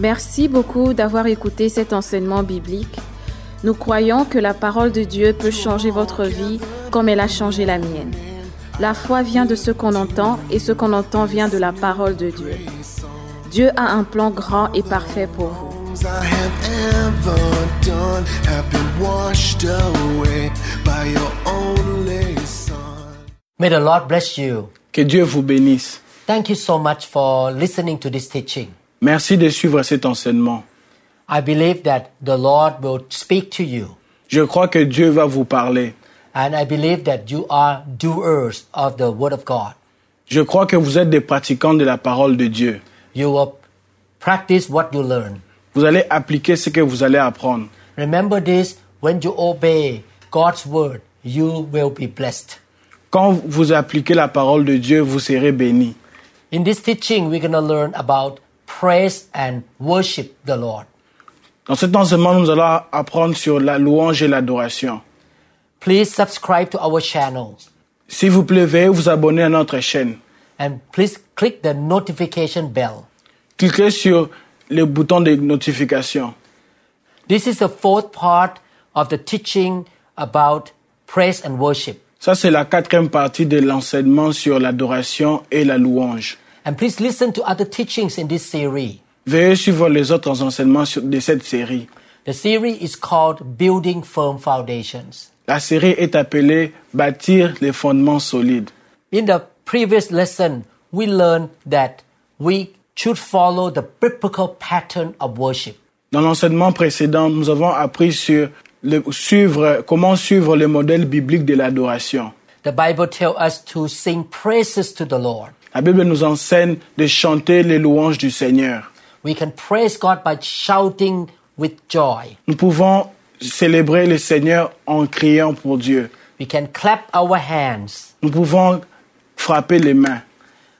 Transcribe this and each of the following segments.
Merci beaucoup d'avoir écouté cet enseignement biblique. Nous croyons que la parole de Dieu peut changer votre vie comme elle a changé la mienne. La foi vient de ce qu'on entend et ce qu'on entend vient de la parole de Dieu. Dieu a un plan grand et parfait pour vous. I have ever done have been washed away by your only son. May the Lord bless you. Que Dieu vous bénisse. Thank you so much for listening to this teaching. Merci de suivre cet enseignement. I believe that the Lord will speak to you, Je crois que Dieu va vous parler. and I believe that you are doers of the Word of God. Je crois que vous êtes des pratiquants de la parole de Dieu. You will practice what you learn. Vous allez appliquer ce que vous allez apprendre. Remember this when you obey God's Word, you will be blessed. Quand vous appliquez la parole de Dieu, vous serez bénis. In this teaching, we're going to learn about praise and worship the Lord. Dans cet enseignement, nous allons apprendre sur la louange et l'adoration. Please subscribe to our channels S'il vous plaît, veuillez vous abonner à notre chaîne. and please click the notification bell. Cliquez sur le bouton de notification. This is the fourth part of the teaching about praise and worship. Ça, c'est la quatrième partie de l'enseignement sur l'adoration et la louange. And please listen to other teachings in this series. Veuillez suivre les autres enseignements de cette série. The series is called Building Firm Foundations. La série est appelée Bâtir les fondements solides. In the previous lesson, we learned that we should follow the biblical pattern of worship. Dans l'enseignement précédent, nous avons appris sur le, suivre, comment suivre le modèle biblique de l'adoration. The Bible tells us to sing praises to the Lord. La Bible nous enseigne de chanter les louanges du Seigneur. We can praise God by shouting with joy. Nous pouvons célébrer le Seigneur en criant pour Dieu. We can clap our hands, Nous pouvons frapper les mains,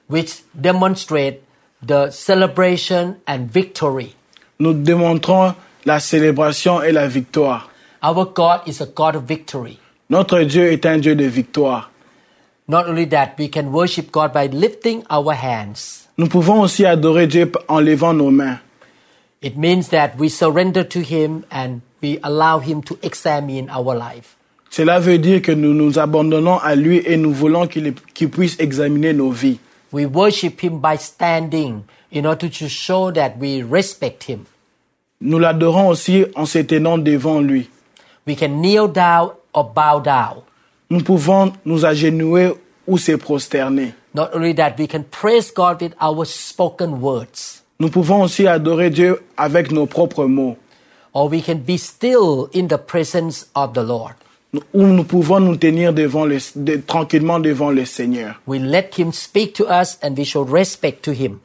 which demonstrate the celebration and victory. nous démontrons la célébration et la victoire. Our God is a God of victory. Notre Dieu est un Dieu de victoire. Not only that, we can worship God by lifting our hands. Nous pouvons aussi adorer Dieu en levant nos mains. It means that we surrender to Him and we allow Him to examine our life. Cela veut dire que nous nous abandonnons à lui et nous voulons qu'il qu'il puisse examiner nos vies. We worship Him by standing in order to show that we respect Him. Nous l'adorons aussi en se tenant devant lui. We can kneel down or bow down. Nous pouvons nous agenouiller ou se prosterner. Not only that, we can praise God with our spoken words, Nous pouvons aussi adorer Dieu avec nos propres mots. or we can be still in the presence of the Lord. Ou nous pouvons nous tenir devant le, de- tranquillement devant le Seigneur. We let Him speak to us and we show respect to Him.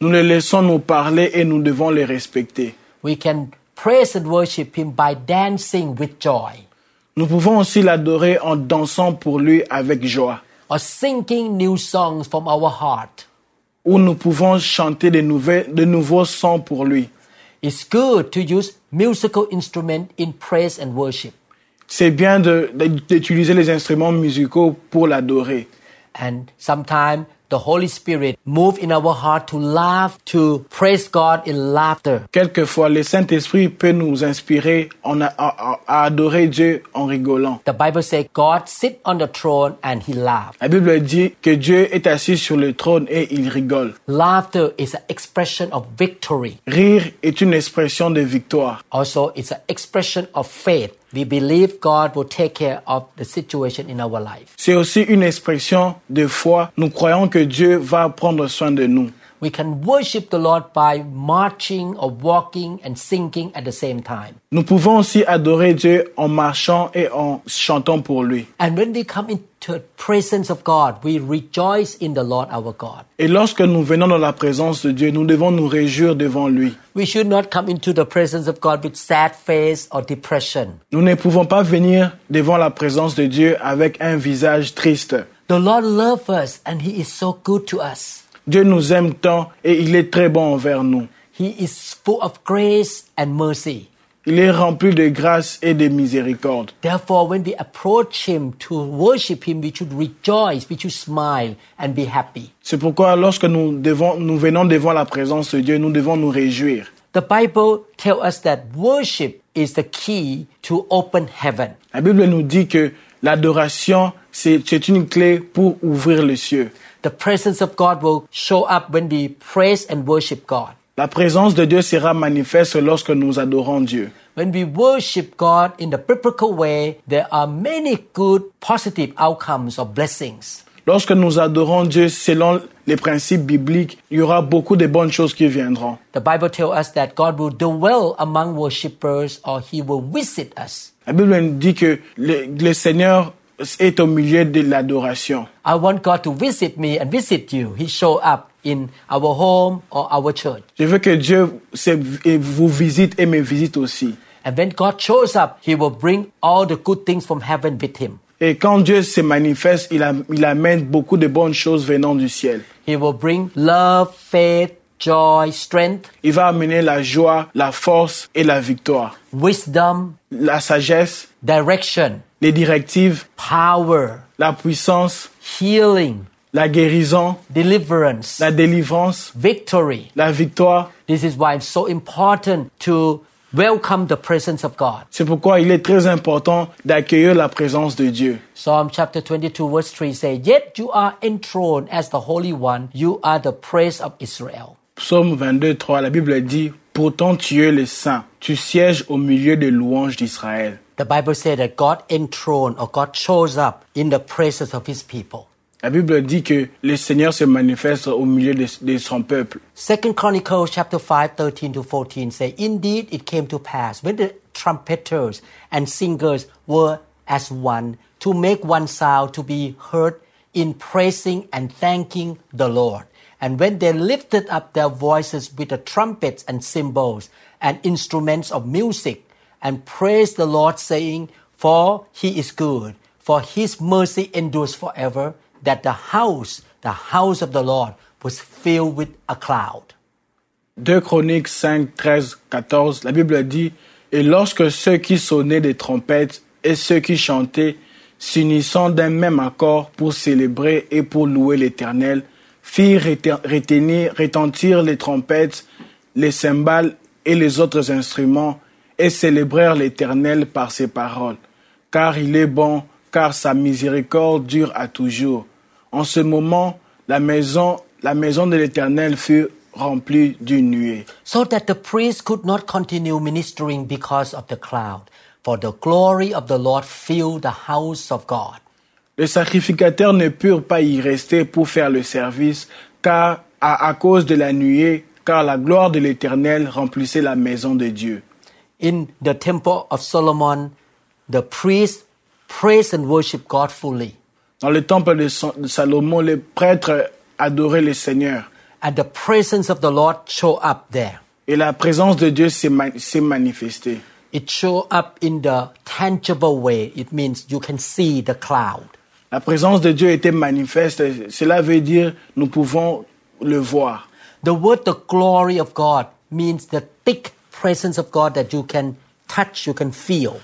Nous le laissons nous parler et nous devons le respecter. We can praise and worship Him by dancing with joy Nous pouvons aussi l'adorer en dansant pour lui avec joie. or singing new songs from our heart. Ou nous pouvons chanter de, nouvelles, de nouveaux sons pour lui. It's good to use musical instrument in praise and worship. C'est bien d'utiliser les instruments musicaux pour l'adorer. And sometimes the Holy Spirit move in our heart to laugh, to praise God in laughter. Quelquefois, le Saint-Esprit peut nous inspirer en a- à adorer Dieu en rigolant. The Bible says God sit on the throne and he laughed. La Bible dit que Dieu est assis sur le trône et il rigole. Laughter is an expression of victory. Rire est une expression de victoire. Also, it's an expression of faith. We believe God will take care of the situation in our life. C'est aussi une expression de foi. Nous croyons que Dieu va prendre soin de nous. We can worship the Lord by marching or walking and singing at the same time. Nous pouvons aussi adorer Dieu en marchant et en chantant pour lui. And when we come into the presence of God, we rejoice in the Lord our God. Et lorsque nous venons dans la présence de Dieu, nous devons nous réjouir devant lui. We should not come into the presence of God with sad face or depression. Nous ne pouvons pas venir devant la présence de Dieu avec un visage triste. The Lord loves us and He is so good to us. Dieu nous aime tant et il est très bon envers nous. He is full of grace and mercy. Il est rempli de grâce et de miséricorde. Therefore, when we approach Him to worship Him, we should rejoice, we should smile and be happy. C'est pourquoi lorsque nous, devons, nous venons devant la présence de Dieu, nous devons nous réjouir. The Bible tells us that worship is the key to open heaven. La Bible nous dit que l'adoration, c'est une clé pour ouvrir les cieux. The presence of God will show up when we praise and worship God. La présence de Dieu sera manifeste lorsque nous adorons Dieu. When we worship God in the biblical way, there are many good, positive outcomes or blessings. Lorsque nous adorons Dieu selon les principes bibliques, il y aura beaucoup de bonnes choses qui viendront. The Bible tells us that God will dwell among worshippers or he will visit us. La Bible nous dit que le, le Seigneur est au milieu de l'adoration. I want God to visit me and visit you. He show up in our home or our church. Je veux que Dieu vous visite et me visite aussi. And when God shows up, he will bring all the good things from heaven with him. Et quand Dieu se manifeste, il, a- il amène beaucoup de bonnes choses venant du ciel. He will bring love, faith, joy, strength, Il va amener la joie, la force et la victoire. wisdom, La sagesse, direction, les directives, power, la puissance, healing, la guérison, deliverance, la délivrance, victory. la victoire. This is why it's so important to welcome the presence of God. C'est pourquoi il est très important d'accueillir la présence de Dieu. Psalm chapter 22 verse 3 says, Yet you are enthroned as the Holy One, you are the praise of Israel. Psaume 22, 3, la Bible dit, Pourtant tu es le saint, tu sièges au milieu des louanges d'Israël. The Bible says that God enthroned or God shows up in the presence of his people. La Bible dit que le Seigneur se manifeste au milieu de, de son peuple. Second Chronicles chapter 5, 13 to 14 say, Indeed it came to pass when the trumpeters and singers were as one to make one sound to be heard in praising and thanking the Lord. And when they lifted up their voices with the trumpets and cymbals and instruments of music and praised the Lord saying, For he is good, for his mercy endures forever, that the house, the house of the Lord was filled with a cloud. 2 Chroniques 5, 13, 14, la Bible dit, Et lorsque ceux qui sonnaient des trompettes et ceux qui chantaient, s'unissant d'un même accord pour célébrer et pour louer l'Éternel, firent retenir, retentir les trompettes, les cymbales et les autres instruments, et célébrèrent l'Éternel par ses paroles. Car il est bon, car sa miséricorde dure à toujours. En ce moment, la maison, la maison de l'Éternel fut remplie d'une nuée. So that the priest could not continue ministering because of the cloud, for the glory of the Lord filled the house of God. Les sacrificateurs ne purent pas y rester pour faire le service, car à, à cause de la nuée, car la gloire de l'Éternel remplissait la maison de Dieu. In the temple of Solomon, the priests praised and worshiped God fully. Dans le temple de, Sa- de Salomon, les prêtres adoraient le Seigneur. And the presence of the Lord showed up there. Et la présence de Dieu s'est ma- manifestée. It showed up in the tangible way. It means you can see the cloud. La présence de Dieu était manifeste. Cela veut dire nous pouvons le voir. The word the glory of God means the thick presence of God that you can touch, you can feel.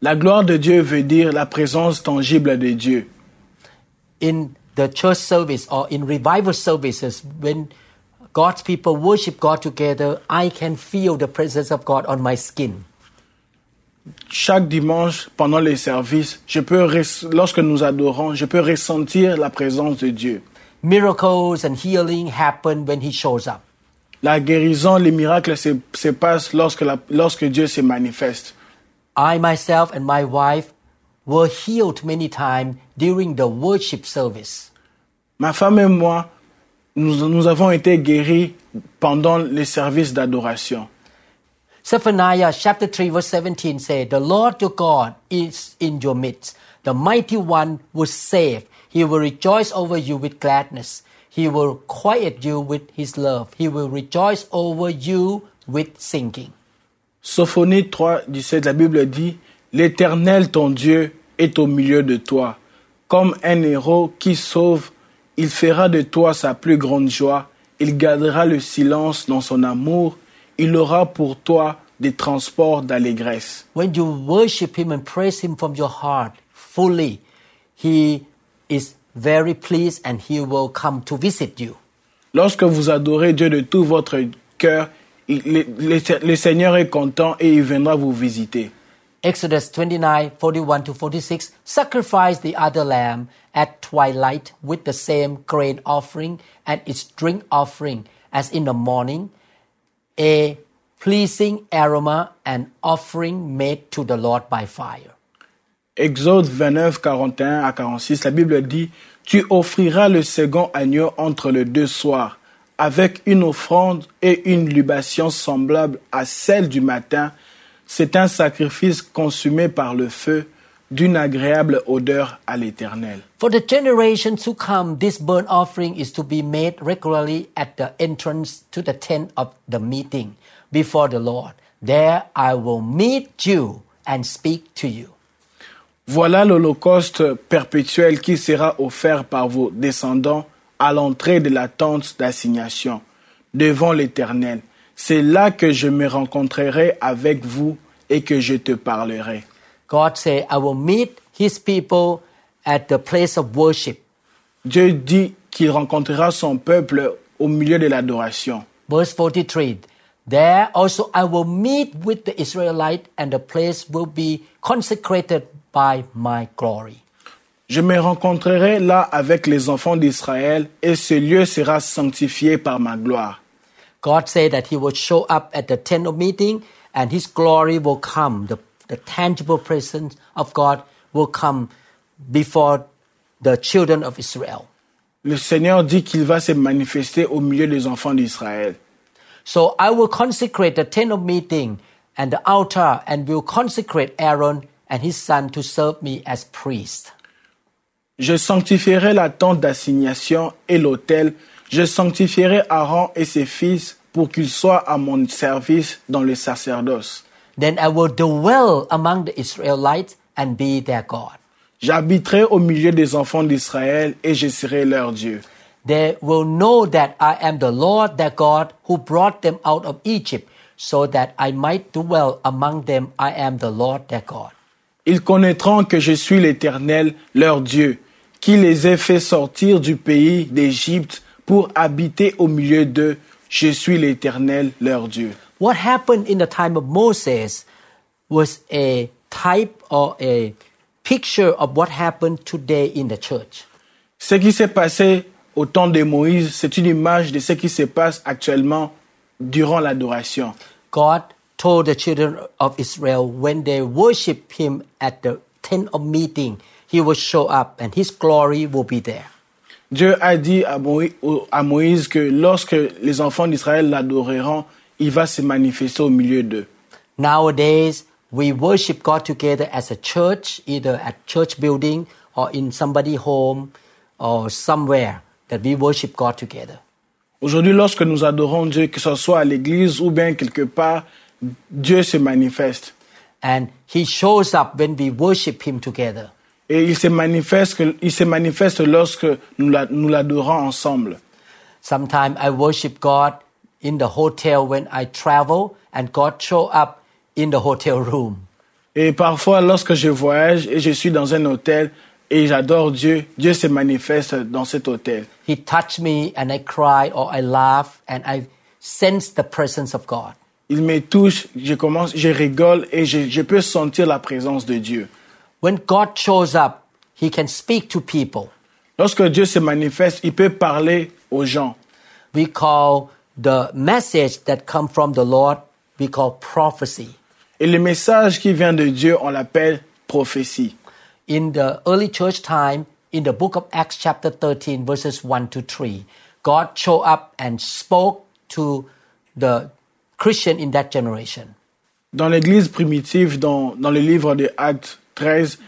La gloire de Dieu veut dire la présence tangible de Dieu. in the church service or in revival services, when God's people worship God together, I can feel the presence of God on my skin. Chaque dimanche, pendant les services, je peux, lorsque nous adorons, je peux ressentir la présence de Dieu. Miracles and healing happen when He shows up. La guérison, les miracles se, se passent lorsque, la- lorsque Dieu se manifeste. I myself and my wife were healed many times during the worship service. Ma femme et moi, nous, nous avons été guéris pendant les services d'adoration. Zephaniah chapter 3 verse 17 says, The Lord your God is in your midst. The mighty one will save. He will rejoice over you with gladness. He will quiet you with his love. He will rejoice over you with singing. Sophonie 3, 17, la Bible dit, L'Éternel, ton Dieu, est au milieu de toi. Comme un héros qui sauve, il fera de toi sa plus grande joie. Il gardera le silence dans son amour. Il aura pour toi des transports d'allégresse. When you worship him and praise him from your heart fully, he is very pleased and he will come to visit you. Lorsque vous adorez Dieu de tout votre cœur, le, le- le Seigneur est content et il viendra vous visiter. Exodus 29, 41 to 46, sacrifice the other lamb at twilight with the same grain offering and its drink offering as in the morning, a pleasing aroma and offering made to the Lord by fire. Exode 29, 41 à 46, la Bible dit, Tu offriras le second agneau entre les deux soirs, avec une offrande et une libation semblable à celle du matin. C'est un sacrifice consumé par le feu, d'une agréable odeur à l'Éternel. For the generations to come, this burnt offering is to be made regularly at the entrance to the tent of the meeting before the Lord. There I will meet you and speak to you. Voilà l'holocauste perpétuel qui sera offert par vos descendants à l'entrée de la tente d'assignation, devant l'Éternel. C'est là que je me rencontrerai avec vous et que je te parlerai. God said, I will meet his people at the place of worship. Dieu dit qu'il rencontrera son peuple au milieu de l'adoration. Verse 43 There also I will meet with the Israelite, and the place will be consecrated by my glory. Je me rencontrerai là avec les enfants d'Israël et ce lieu sera sanctifié par ma gloire. God said that he will show up at the tent of meeting and his glory will come. The, the tangible presence of God will come before the children of Israel. Le Seigneur dit qu'il va se manifester au milieu des enfants d'Israël. So I will consecrate the tent of meeting and the altar and will consecrate Aaron and his son to serve me as priest. Je sanctifierai la tente d'assignation et l'autel. Je sanctifierai Aaron et ses fils pour qu'ils soient à mon service dans le sacerdoce. Then I will dwell among the Israelites and be their God. J'habiterai au milieu des enfants d'Israël et je serai leur Dieu. They will know that I am the Lord their God who brought them out of Egypt, so that I might dwell among them. I am the Lord their God. Ils connaîtront que je suis l'Éternel, leur Dieu, qui les ai fait sortir du pays d'Égypte pour habiter au milieu d'eux. Je suis l'Éternel, leur Dieu. What happened in the time of Moses was a type or a picture of what happened today in the church. Ce qui s'est passé au temps de Moïse, c'est une image de ce qui se passe actuellement durant l'adoration. God told the children of Israel when they worship Him at the tent of meeting, He will show up and His glory will be there. Dieu a dit à Moïse, au- à Moïse que lorsque les enfants d'Israël l'adoreront, il va se manifester au milieu d'eux. Nowadays, we worship God together as a church, either at church building or in somebody home or somewhere that we worship God together. Aujourd'hui, lorsque nous adorons Dieu, que ce soit à l'église ou bien quelque part, Dieu se manifeste. And He shows up when we worship Him together. Et il se manifeste, il se manifeste lorsque nous nous l'adorons ensemble. Sometimes I worship God in the hotel when I travel, and God show up in the hotel room. Et parfois, lorsque je voyage et je suis dans un hôtel et j'adore Dieu, Dieu se manifeste dans cet hôtel. He touched me, and I cry or I laugh, and I sense the presence of God. Il me touche, je commence, je rigole et je, je peux sentir la présence de Dieu. When God shows up, He can speak to people. Lorsque Dieu se manifeste, il peut parler aux gens. we call the message that come from the Lord, we call prophecy. Et le message qui vient de Dieu, on l'appelle prophétie. In the early church time, in the book of Acts chapter 13 verses 1 to 3, God showed up and spoke to the Christian in that generation. Dans l'église primitive, dans, dans le livre de Actes 13,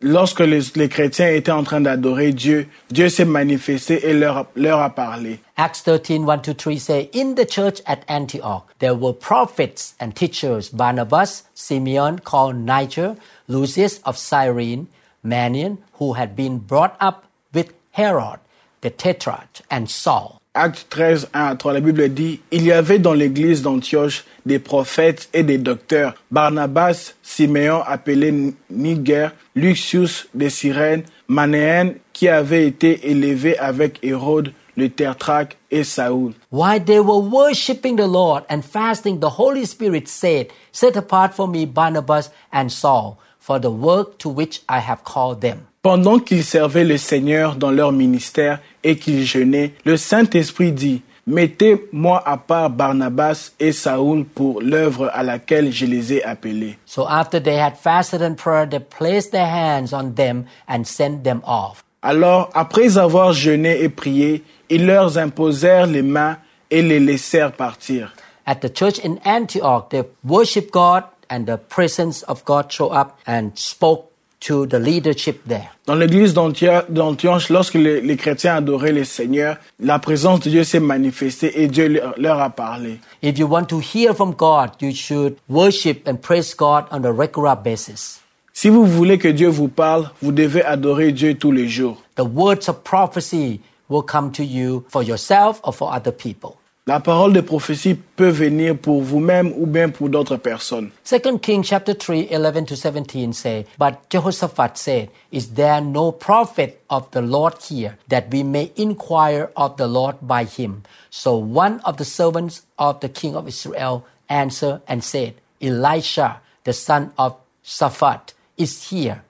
lorsque les, les chrétiens étaient en train d'adorer Dieu, Dieu s'est manifesté et leur, leur a parlé. Acts 13, 1 to 3 say, In the church at Antioch, there were prophets and teachers, Barnabas, Simeon, called Niger, Lucius of Cyrene, Manian, who had been brought up with Herod, the tetrarch, and Saul. Acte 13, 1 à 3, la Bible dit, Il y avait dans l'église d'Antioche des prophètes et des docteurs, Barnabas, Siméon appelé Niger, Lucius de Cyrène, Manéen qui avait été élevé avec Hérode, le tertraque et Saoul. While they were worshiping the Lord and fasting, the Holy Spirit said, Set apart for me Barnabas and Saul for the work to which I have called them. Pendant qu'ils servaient le Seigneur dans leur ministère et qu'ils jeûnaient, le Saint-Esprit dit, Mettez-moi à part Barnabas et Saoul pour l'œuvre à laquelle je les ai appelés. So after they had fasted and prayed, they placed their hands on them and sent them off. Alors, après avoir jeûné et prié, ils leur imposèrent les mains et les laissèrent partir. At the church in Antioch, they worshiped God and the presence of God showed up and spoke to the leadership there. Dans l'église d'Antioche, lorsque les, les chrétiens adoraient le Seigneur, la présence de Dieu s'est manifestée et Dieu leur, leur a parlé. If you want to hear from God, you should worship and praise God on a regular basis. Si vous voulez que Dieu vous parle, vous devez adorer Dieu tous les jours. The words of prophecy will come to you for yourself or for other people. La parole de prophétie peut venir pour vous-même ou bien pour d'autres personnes. 2 Kings chapter 3, 11 to 17 say, But Jehoshaphat said, Is there no prophet of the Lord here, that we may inquire of the Lord by him? So one of the servants of the king of Israel answered and said, Elisha, the son of Shaphat, is here,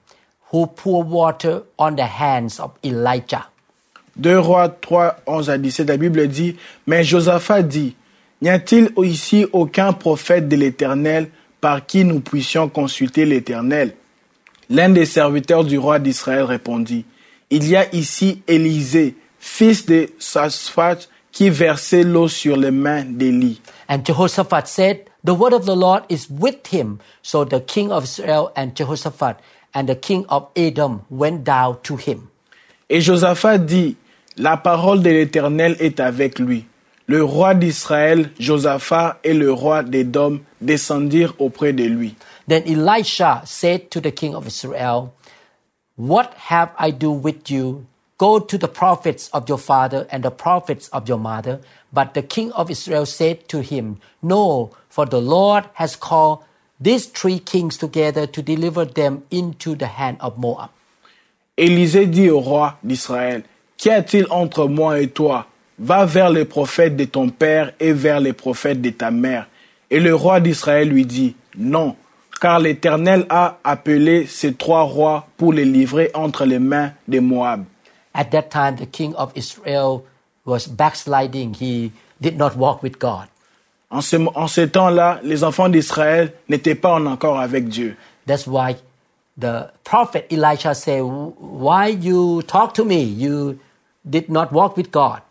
who poured water on the hands of Elijah. 2 Rois 3, 11 à 17, la Bible dit, Mais Josaphat dit, N'y a-t-il ici aucun prophète de l'Éternel par qui nous puissions consulter l'Éternel? L'un des serviteurs du roi d'Israël répondit, Il y a ici Élisée, fils de Sasphat, qui versait l'eau sur les mains d'Élie. And Jehoshaphat said, The word of the Lord is with him. So the king of Israel and Jehoshaphat and the king of Edom went down to him. Et Josaphat dit, La parole de l'Éternel est avec lui. Le roi d'Israël, Josaphat, et le roi d'Édom descendirent auprès de lui. Then Elisha said to the king of Israel, What have I to do with you? Go to the prophets of your father and the prophets of your mother. But the king of Israel said to him, No, for the Lord has called these three kings together to deliver them into the hand of Moab. Élisée dit au roi d'Israël, Qu'y a-t-il entre moi et toi? Va vers les prophètes de ton père et vers les prophètes de ta mère. Et le roi d'Israël lui dit, Non, car l'Éternel a appelé ces trois rois pour les livrer entre les mains de Moab. At that time, the king of Israel was backsliding. He did not walk with God. En ce, en ce temps-là, les enfants d'Israël n'étaient pas en accord avec Dieu. That's why the prophet Elisha said, Why you talk to me? You did not walk with God.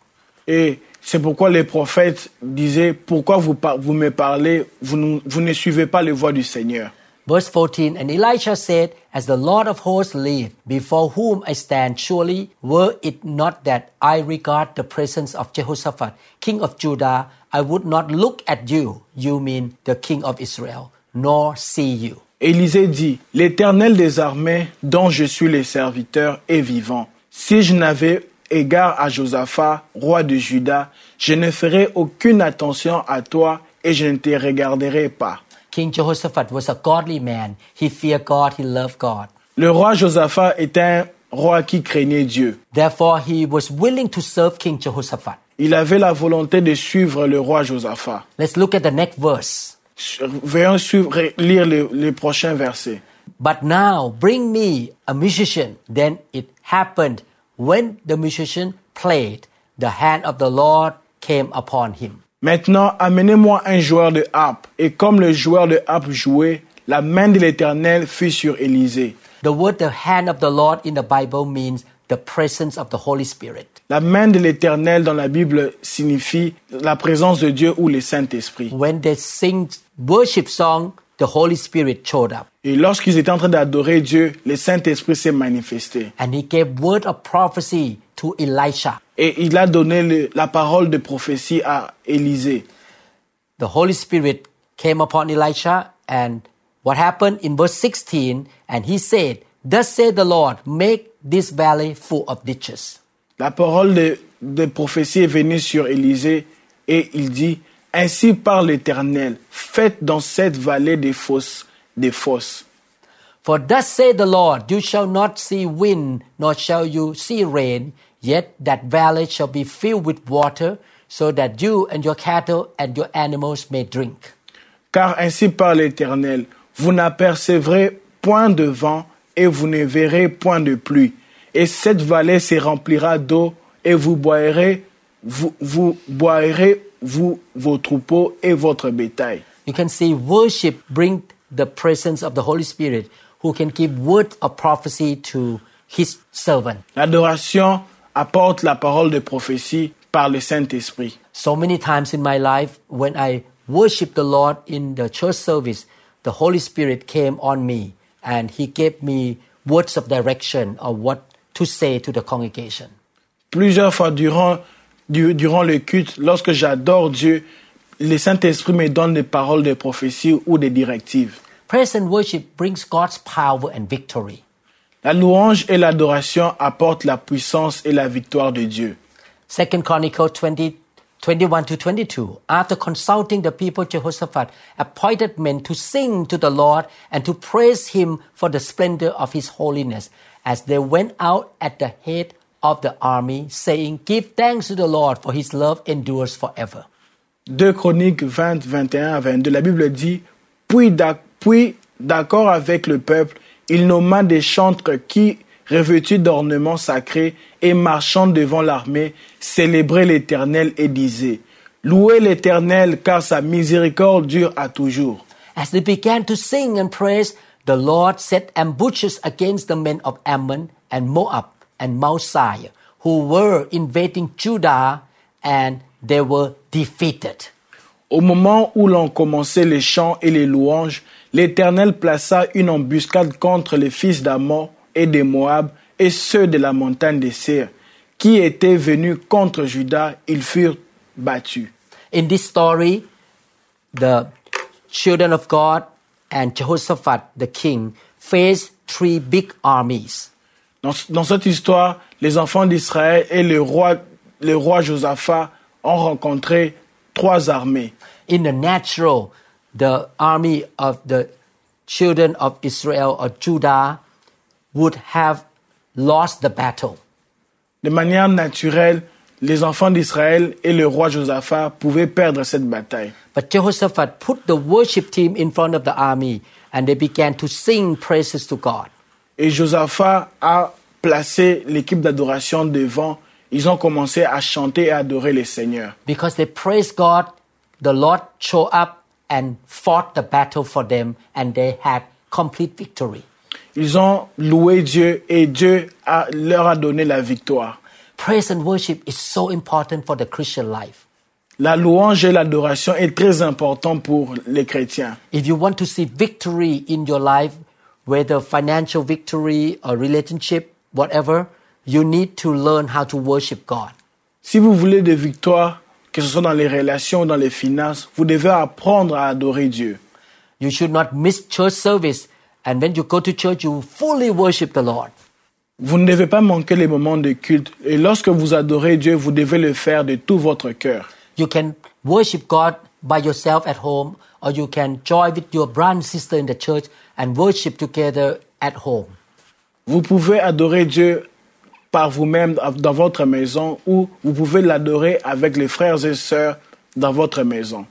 Et c'est pourquoi les prophètes disaient, pourquoi vous, vous me parlez, vous, ne- vous ne suivez pas les voies du Seigneur. Verse 14 And Elisha said, As the Lord of hosts liveth, before whom I stand, surely were it not that I regard the presence of Jehoshaphat, king of Judah, I would not look at you, you mean the king of Israel, nor see you. Élisée dit, L'Éternel des armées, dont je suis le serviteur, est vivant. Si je n'avais égard à Josaphat, roi de Juda, je ne ferais aucune attention à toi et je ne te regarderai pas. King Jehoshaphat was a godly man. He feared God, he loved God. Le roi Josaphat est un roi qui craignait Dieu. Therefore, he was willing to serve King Jehoshaphat. Il avait la volonté de suivre le roi Josaphat. Let's look at the next verse. Veuillons suivre, lire les, les prochains versets. But now bring me a musician. Then it happened when the musician played, the hand of the Lord came upon him. Maintenant, amenez-moi un joueur de harpe. Et comme le joueur de harpe jouait, la main de l'Éternel fut sur Élisée. The word the hand of the Lord in the Bible means the presence of the Holy Spirit. La main de l'Éternel dans la Bible signifie la présence de Dieu ou le Saint-Esprit. When they sing worship song, the Holy Spirit showed up. Et lorsqu'ils étaient en train d'adorer Dieu, le Saint-Esprit s'est manifesté. And he gave word of prophecy to Elisha. Et il a donné le- la parole de prophétie à Élisée. The Holy Spirit came upon Elisha, and what happened in verse 16? And he said, Thus said the Lord, make this valley full of ditches. La parole de, de prophétie est venue sur Élisée et il dit, Ainsi parle l'Éternel, faites dans cette vallée des fosses, des fosses. For thus said the Lord, You shall not see wind, nor shall you see rain, Yet that valley shall be filled with water, so that you and your cattle and your animals may drink. Car ainsi parle l'Éternel, vous n'apercevrez point de vent et vous ne verrez point de pluie. Et cette vallée se remplira d'eau et vous boirez, vous, vous boirez, vous, vos troupeaux et votre bétail. You can see worship bring the presence of the Holy Spirit who can give words of prophecy to his servant. L'adoration apporte la parole de prophétie par le Saint-Esprit. So many times in my life, when I worship the Lord in the church service, the Holy Spirit came on me and He gave me words of direction of what to say to the congregation. Plusieurs fois durant, du- durant le culte, lorsque j'adore Dieu, le Saint-Esprit me donne des paroles de prophétie ou des directives. Praise and worship brings God's power and victory. La louange et l'adoration apportent la puissance et la victoire de Dieu. Second Chronicle 20, 21 to 22. After consulting the people, Jehoshaphat appointed men to sing to the Lord and to praise him for the splendor of his holiness as they went out at the head of the army, saying, Give thanks to the Lord, for his love endures forever. 2 Chroniques 20, 21 à 22, la Bible dit Puis, d'ac- puis, d'accord avec le peuple, il nomma des chantres qui, revêtus d'ornements sacrés et marchant devant l'armée, célébraient l'Éternel et disaient Louez l'Éternel, car sa miséricorde dure à toujours. As they began to sing and praise, the Lord set ambushes against the men of Ammon and Moab and Mount who were invading Judah, and they were defeated. Au moment où l'on commençait les chants et les louanges, l'Éternel plaça une embuscade contre les fils d'Amon et de Moab et ceux de la montagne des Seir, qui étaient venus contre Juda, ils furent battus. In this story, the children of God and Jehoshaphat, the king, faced three big armies. Dans, dans cette histoire, les enfants d'Israël et le roi, le roi Josaphat ont rencontré trois armées. In the natural, the army of the children of Israel or Judah would have lost the battle. De manière naturelle, les enfants d'Israël et le roi Josaphat pouvaient perdre cette bataille. But Jehoshaphat put the worship team in front of the army and they began to sing praises to God. Et Josaphat a placé l'équipe d'adoration devant. Ils ont commencé à chanter et adorer le Seigneur. Because they praised God, the Lord showed up and fought the battle for them and they had complete victory. Ils ont loué Dieu et Dieu a- leur a donné la victoire. Praise and worship is so important for the Christian life. La louange et l'adoration est très important pour les chrétiens. If you want to see victory in your life, whether financial victory or relationship, whatever, you need to learn how to worship God. Si vous voulez des victoires, que ce soit dans les relations ou dans les finances, vous devez apprendre à adorer Dieu. You should not miss church service. And when you go to church, you fully worship the Lord. Vous ne devez pas manquer les moments de culte. Et lorsque vous adorez Dieu, vous devez le faire de tout votre cœur. You can worship God by yourself at home, or you can join with your brother and sister in the church and worship together at home. Vous pouvez adorer Dieu par vous-même dans votre maison ou vous pouvez l'adorer avec les frères et sœurs dans votre maison.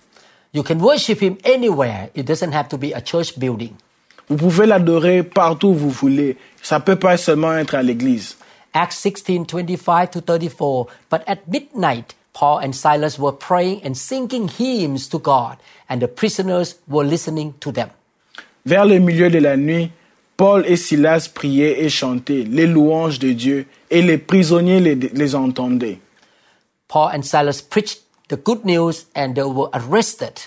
You can worship Him anywhere. It doesn't have to be a church building. Vous pouvez l'adorer partout où vous voulez. Ça peut pas seulement être à l'église. Acts 16 25 to 34. But at midnight, Paul and Silas were praying and singing hymns to God, and the prisoners were listening to them. Vers le milieu de la nuit, Paul et Silas priaient et chantaient les louanges de Dieu et les prisonniers les, les entendaient. Paul and Silas preached the good news and they were arrested.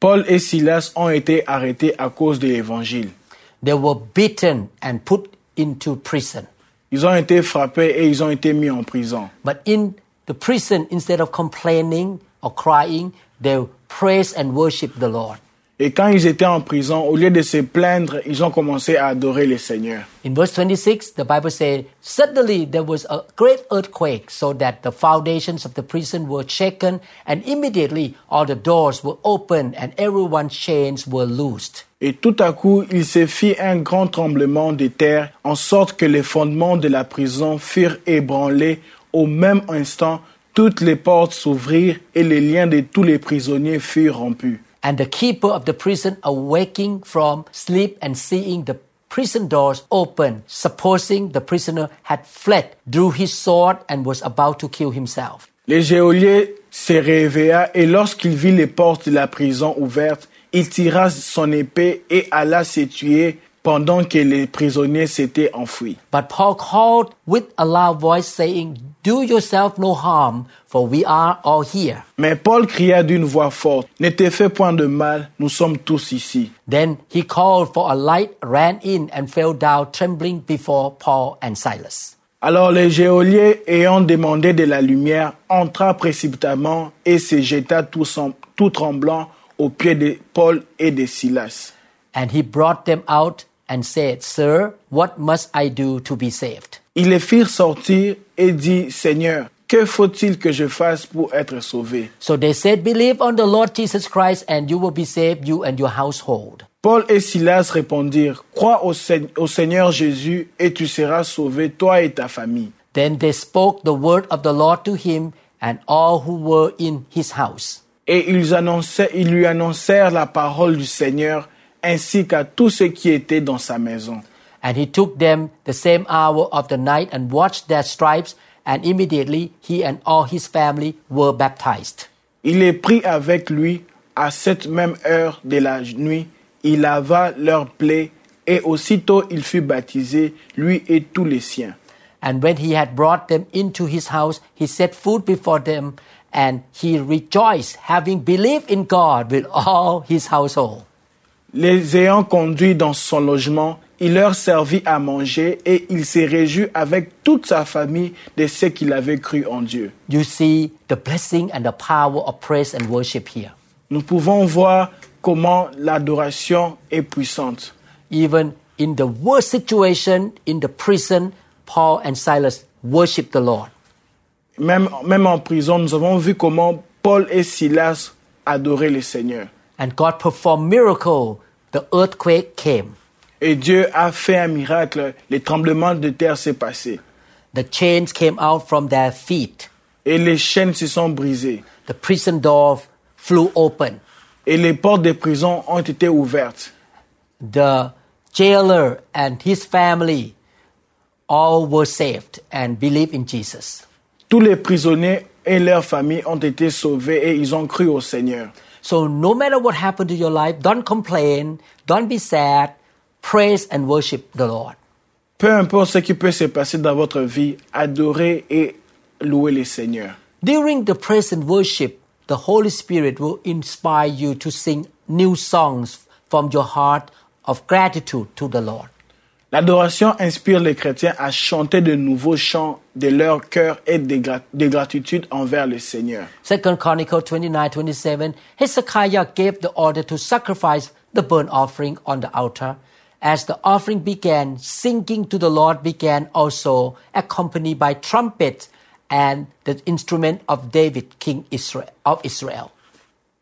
Paul et Silas ont été arrêtés à cause de l'évangile. They were beaten and put into prison. Ils ont été frappés et ils ont été mis en prison. But in the prison, instead of complaining or crying, they praise and worship the Lord. Et quand ils étaient en prison, au lieu de se plaindre, ils ont commencé à adorer le Seigneur. In verse 26, the Bible says, Suddenly there was a great earthquake, so that the foundations of the prison were shaken, and immediately all the doors were opened, and everyone's chains were loosed. Et tout à coup, il se fit un grand tremblement de terre, en sorte que les fondements de la prison furent ébranlés au même instant, toutes les portes s'ouvrirent et les liens de tous les prisonniers furent rompus. And the keeper of the prison, awaking from sleep and seeing the prison doors open, supposing the prisoner had fled, drew his sword and was about to kill himself. Le geôlier se réveilla et lorsqu'il vit les portes de la prison ouvertes, il tira son épée et alla se tuer pendant que les prisonniers s'étaient enfuis. But Paul called with a loud voice, saying, Do yourself no harm, for we are all here. Mais Paul cria d'une voix forte, Ne te fais point de mal, nous sommes tous ici. Then he called for a light, ran in, and fell down trembling before Paul and Silas. Alors le geôlier, ayant demandé de la lumière, entra précipitamment et se jeta tout, tout tremblant aux pieds de Paul et de Silas. And he brought them out and said, Sir, what must I do to be saved? Ils les firent sortir et dit, Seigneur, que faut-il que je fasse pour être sauvé? So they said, Believe on the Lord Jesus Christ, and you will be saved, you and your household. Paul et Silas répondirent, Crois au, Seigne- au Seigneur Jésus et tu seras sauvé, toi et ta famille. Then they spoke the word of the Lord to him and all who were in his house. Et ils, annonçaient- ils lui annoncèrent la parole du Seigneur ainsi qu'à tous ceux qui étaient dans sa maison. And he took them the same hour of the night and washed their stripes, and immediately he and all his family were baptized. Il les prit avec lui à cette même heure de la nuit. Il lava leurs plaies et aussitôt il fut baptisé, lui et tous les siens. And when he had brought them into his house, he set food before them, and he rejoiced, having believed in God with all his household. Les ayant conduits dans son logement, il leur servit à manger et il s'est réjoui avec toute sa famille de ce qu'il avait cru en Dieu. You see the blessing and the power of praise and worship here. Nous pouvons voir comment l'adoration est puissante. Even in the worst situation in the prison, Paul and Silas worshiped the Lord. Même, même en prison, nous avons vu comment Paul et Silas adoraient le Seigneur. And God performed miracle. The earthquake came. Et Dieu a fait un miracle. Les tremblements de terre s'est passé. The chains came out from their feet. Et les chaînes se sont brisées. The prison door flew open. Et les portes des prisons ont été ouvertes. The jailer and his family all were saved and believed in Jesus. Tous les prisonniers et leurs familles ont été sauvés et ils ont cru au Seigneur. So no matter what happened to your life, don't complain, don't be sad, praise and worship the Lord. Peu importe ce qui peut se passer dans votre vie, adorez et louez le Seigneur. During the praise and worship, the Holy Spirit will inspire you to sing new songs from your heart of gratitude to the Lord. L'adoration inspire les chrétiens à chanter de nouveaux chants de leur cœur et de, de gratitude envers le Seigneur. Second Chronicle 29 27, Hezekiah gave the order to sacrifice the burnt offering on the altar. As the offering began, singing to the Lord began also, accompanied by trumpets and the instrument of David, king Israel, of Israel.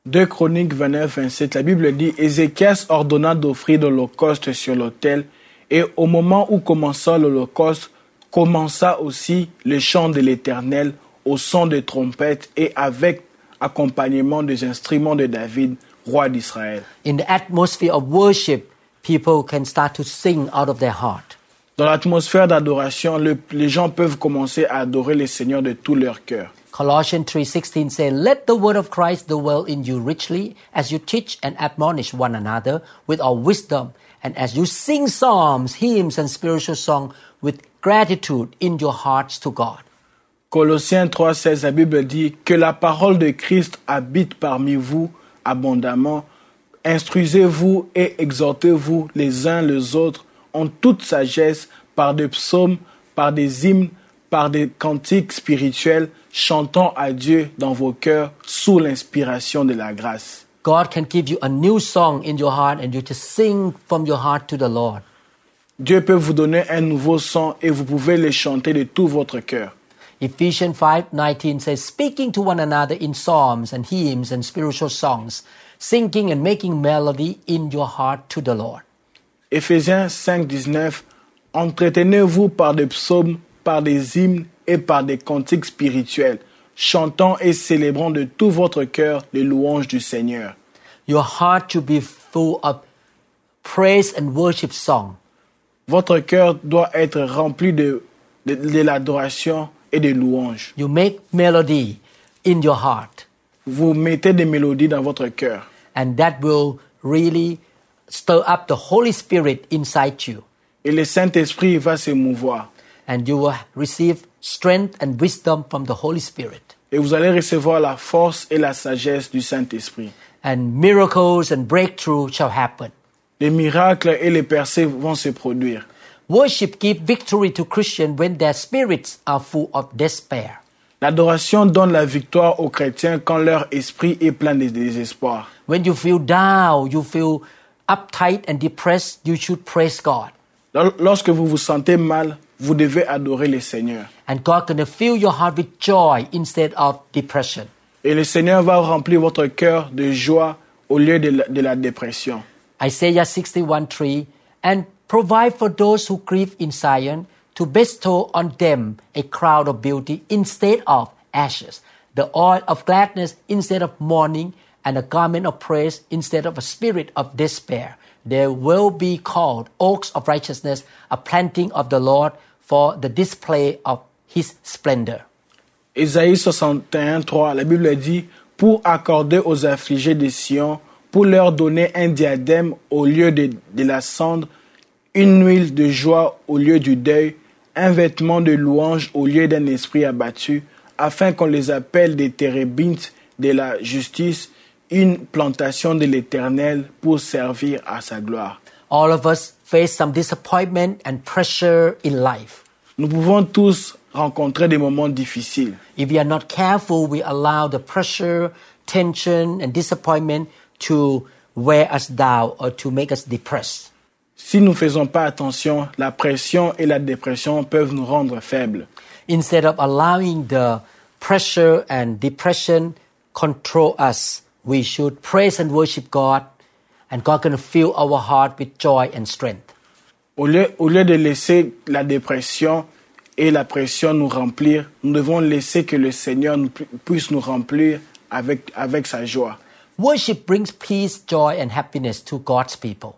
2 Chroniques 29, 27, la Bible dit Ézéchias ordonna d'offrir l'holocauste sur l'autel, et au moment où commença l'holocauste, commença aussi le chant de l'Éternel au son de trompettes et avec accompagnement des instruments de David, roi d'Israël. In the atmosphere of worship, people can start to sing out of their heart. Dans l'atmosphère d'adoration, le- les gens peuvent commencer à adorer le Seigneur de tout leur cœur. Colossians 3:16 says, "Let the word of Christ dwell in you richly as you teach and admonish one another with all wisdom, and as you sing psalms, hymns and spiritual songs with gratitude in your hearts to God." Colossiens 3,16, la Bible dit que la parole de Christ habite parmi vous abondamment. Instruisez-vous et exhortez-vous les uns les autres en toute sagesse par des psaumes, par des hymnes, par des cantiques spirituels, chantant à Dieu dans vos cœurs sous l'inspiration de la grâce. God can give you a new song in your heart and you just sing from your heart to the Lord. Dieu peut vous donner un nouveau son et vous pouvez le chanter de tout votre cœur. Ephesians 5:19 says, "Speaking to one another in psalms and hymns and spiritual songs, singing and making melody in your heart to the Lord." Éphésiens 5, 19. Entretenez-vous par des psaumes, par des hymnes et par des cantiques spirituels, chantant et célébrant de tout votre cœur les louanges du Seigneur. Your heart should be full of praise and worship song. Votre cœur doit être rempli de, de, de l'adoration et des louanges. You make melody in your heart, Vous mettez des mélodies dans votre cœur. and that will really stir up the Holy Spirit inside you. Et le Saint-Esprit va se mouvoir. And you will receive strength and wisdom from the Holy Spirit. Et vous allez recevoir la force et la sagesse du Saint-Esprit. And miracles and breakthrough shall happen. Les miracles et les percées vont se produire. Worship give victory to Christians when their spirits are full of despair. L'adoration donne la victoire aux chrétiens quand leur esprit est plein de désespoir. When you feel down, you feel uptight and depressed, you should praise God. Lorsque vous vous sentez mal, vous devez adorer le Seigneur. And God gonna fill your heart with joy instead of depression. Et le Seigneur va remplir votre cœur de joie au lieu de la, de la dépression. Isaiah 61 3 and provide for those who grieve in Zion to bestow on them a crown of beauty instead of ashes, the oil of gladness instead of mourning, and a garment of praise instead of a spirit of despair. They will be called oaks of righteousness, a planting of the Lord for the display of his splendor. Ésaïe 61, 3, la Bible dit, pour accorder aux affligés de Sion, pour leur donner un diadème au lieu de, de la cendre, une huile de joie au lieu du deuil, un vêtement de louange au lieu d'un esprit abattu, afin qu'on les appelle des térébintes de la justice, une plantation de l'Éternel pour servir à sa gloire. All of us face some disappointment and pressure in life. Nous pouvons tous rencontrer des moments difficiles. If we are not careful, we allow the pressure, tension, and disappointment to wear us down or to make us depressed. Si nous ne faisons pas attention, la pression et la dépression peuvent nous rendre faibles. Instead of allowing the pressure and depression control us, we should praise and worship God, and God can fill our heart with joy and strength. Au lieu, au lieu de laisser la dépression et la pression nous remplir, nous devons laisser que le Seigneur nous puisse nous remplir avec, avec sa joie. Worship brings peace, joy, and happiness to God's people.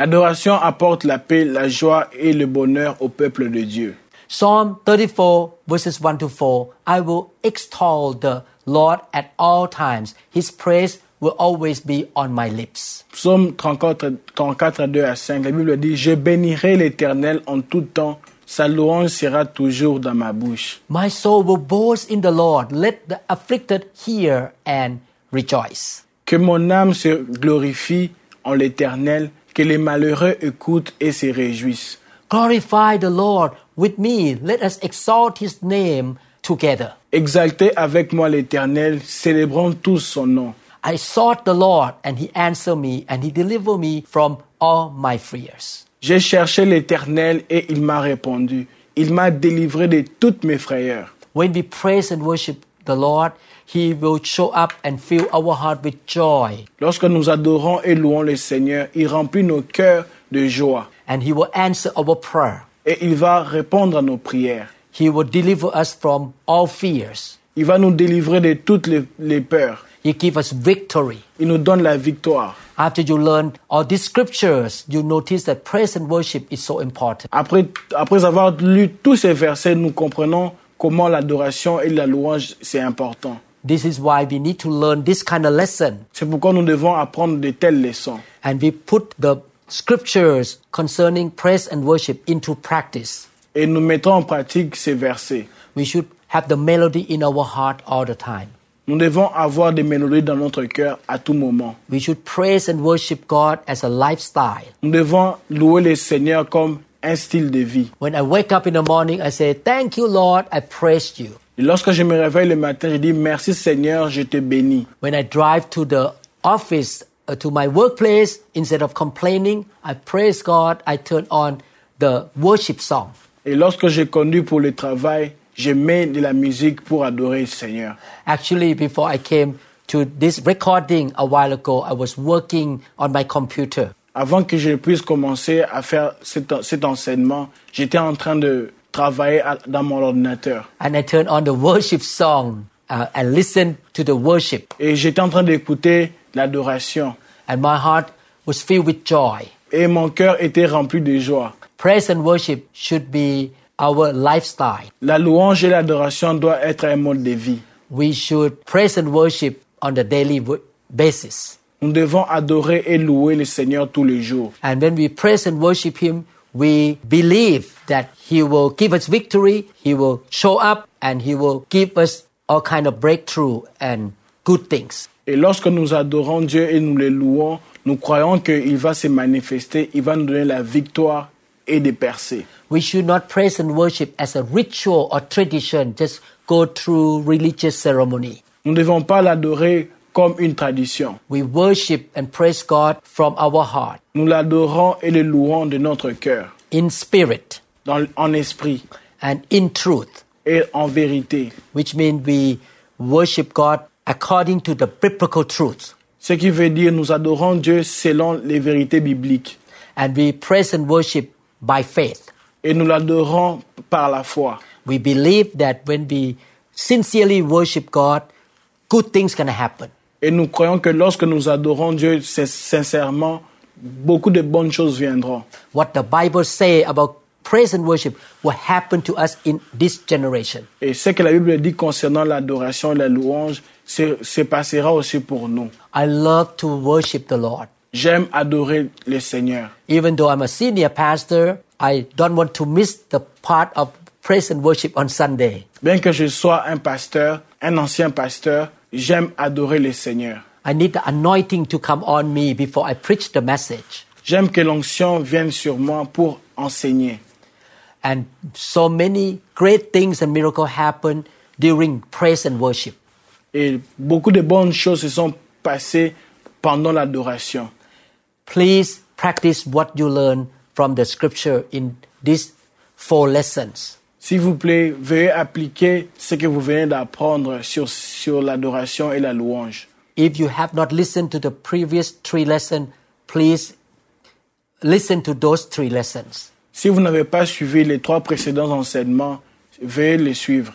L'adoration apporte la paix, la joie et le bonheur au peuple de Dieu. Psalm 34, verses 1 to 4 I will extol the Lord at all times. His praise will always be on my lips. Psaume 34, 34, 2 à 5, la Bible dit, Je bénirai l'Éternel en tout temps, sa louange sera toujours dans ma bouche. My soul will boast in the Lord. Let the afflicted hear and rejoice. Que mon âme se glorifie en l'Éternel, que les malheureux écoutent et se réjouissent. Glorify the Lord with me. Let us exalt his name together. Exaltez avec moi l'Éternel, célébrons tous son nom. I sought the Lord, and he answered me, and he delivered me from all my fears. J'ai cherché l'Éternel et il m'a répondu. Il m'a délivré de toutes mes frayeurs. When we praise and worship the Lord, he will show up and fill our heart with joy, Lorsque nous adorons et louons le Seigneur, il remplit nos cœurs de joie and he will answer our prayer. et il va répondre à nos prières. He will deliver us from all fears. Il va nous délivrer de toutes les, les peurs. He give us victory. Il nous donne la victoire. After you learn all these scriptures, you notice that praise and worship is so important. Après, après avoir lu tous ces versets, nous comprenons comment l'adoration et la louange, c'est important. This is why we need to learn this kind of lesson. C'est pourquoi nous devons apprendre de telles leçons. And we put the scriptures concerning praise and worship into practice. Et nous mettons en pratique ces versets. We should have the melody in our heart all the time. Nous devons avoir des mélodies dans notre cœur à tout moment. We should praise and worship God as a lifestyle. Nous devons louer le Seigneur comme un style de vie. When I wake up in the morning, I say, Thank you, Lord, I praised you. Et lorsque je me réveille le matin, je dis merci Seigneur, je te bénis. When I drive to the office, uh, to my workplace, instead of complaining, I praise God, I turn on the worship song. Et lorsque je conduis pour le travail, je mets de la musique pour adorer le Seigneur. Actually, before I came to this recording a while ago, I was working on my computer. Avant que je puisse commencer à faire cet, cet enseignement, j'étais en train de travaillais à- dans mon ordinateur. and I turned on the worship song uh, and listened to the worship, Et j'étais en train d'écouter l'adoration. and my heart was filled with joy. Et mon cœur était rempli de joie. Praise and worship should be our lifestyle. La louange et l'adoration doivent être un mode de vie. We should praise and worship on a daily basis. Nous devons adorer et louer le Seigneur tous les jours. And when we praise and worship Him, we believe that He will give us victory, He will show up, and He will give us all kind of breakthrough and good things. Et lorsque nous adorons Dieu et nous le louons, nous croyons qu'il va se manifester, il va nous donner la victoire et des percées. We should not praise and worship as a ritual or tradition, just go through religious ceremony. Nous ne devons pas l'adorer comme une tradition. We worship and praise God from our heart, Nous l'adorons et le louons de notre cœur, in spirit dans- en esprit and in truth, et en vérité. which means we worship God according to the biblical truth. Ce qui veut dire nous adorons Dieu selon les vérités bibliques. And we praise and worship by faith. Et nous l'adorons par la foi. We believe that when we sincerely worship God, good things can happen. Et nous croyons que lorsque nous adorons Dieu sin- sincèrement, beaucoup de bonnes choses viendront. What the Bible say about praise and worship will happen to us in this generation. Et ce que la Bible dit concernant l'adoration et la louange, se, se passera aussi pour nous. I love to worship the Lord. J'aime adorer le Seigneur. Even though I'm a senior pastor, I don't want to miss the part of praise and worship on Sunday. Bien que je sois un pasteur, un ancien pasteur, j'aime adorer le Seigneur. I need the anointing to come on me before I preach the message. J'aime que l'onction vienne sur moi pour enseigner. And so many great things and miracles happen during praise and worship. Et beaucoup de bonnes choses se sont passées pendant l'adoration. Please practice what you learn from the scripture in these four lessons. S'il vous plaît, veuillez appliquer ce que vous venez d'apprendre sur, sur l'adoration et la louange. If you have not listened to the previous three lessons, please listen to those three lessons. Si vous n'avez pas suivi les trois précédents enseignements, veuillez les suivre.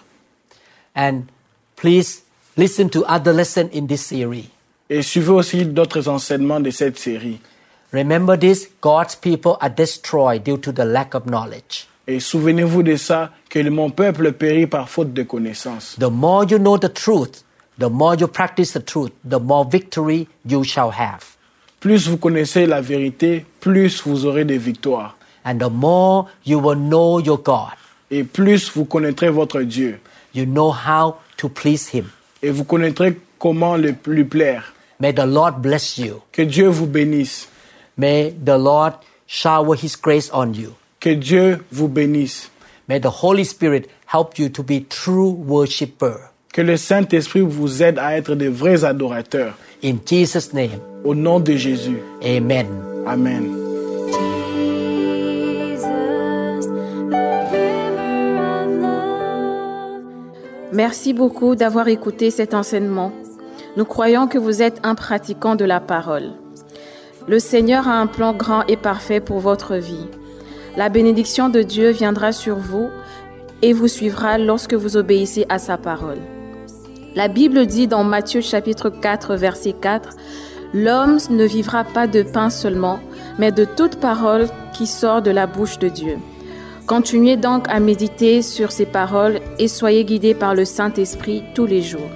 And please listen to other lessons in this series. Et suivez aussi d'autres enseignements de cette série. Remember this God's people are destroyed due to the lack of knowledge. Et souvenez-vous de ça, que mon peuple périt par faute de connaissance. The more you know the truth, the more you practice the truth, the more victory you shall have. Plus vous connaissez la vérité, plus vous aurez des victoires. And the more you will know your God, Et plus vous connaîtrez votre Dieu. you know how to please Him. Et vous connaîtrez comment le lui plaire. May the Lord bless you. Que Dieu vous bénisse. May the Lord shower His grace on you. Que Dieu vous bénisse. May the Holy Spirit help you to be true worshiper. Que le Saint-Esprit vous aide à être de vrais adorateurs. In Jesus' name, Au nom de Jésus. amen. Amen. Merci beaucoup d'avoir écouté cet enseignement. Nous croyons que vous êtes un pratiquant de la parole. Le Seigneur a un plan grand et parfait pour votre vie. La bénédiction de Dieu viendra sur vous et vous suivra lorsque vous obéissez à sa parole. La Bible dit dans Matthieu chapitre 4 verset 4, L'homme ne vivra pas de pain seulement, mais de toute parole qui sort de la bouche de Dieu. Continuez donc à méditer sur ces paroles et soyez guidés par le Saint-Esprit tous les jours.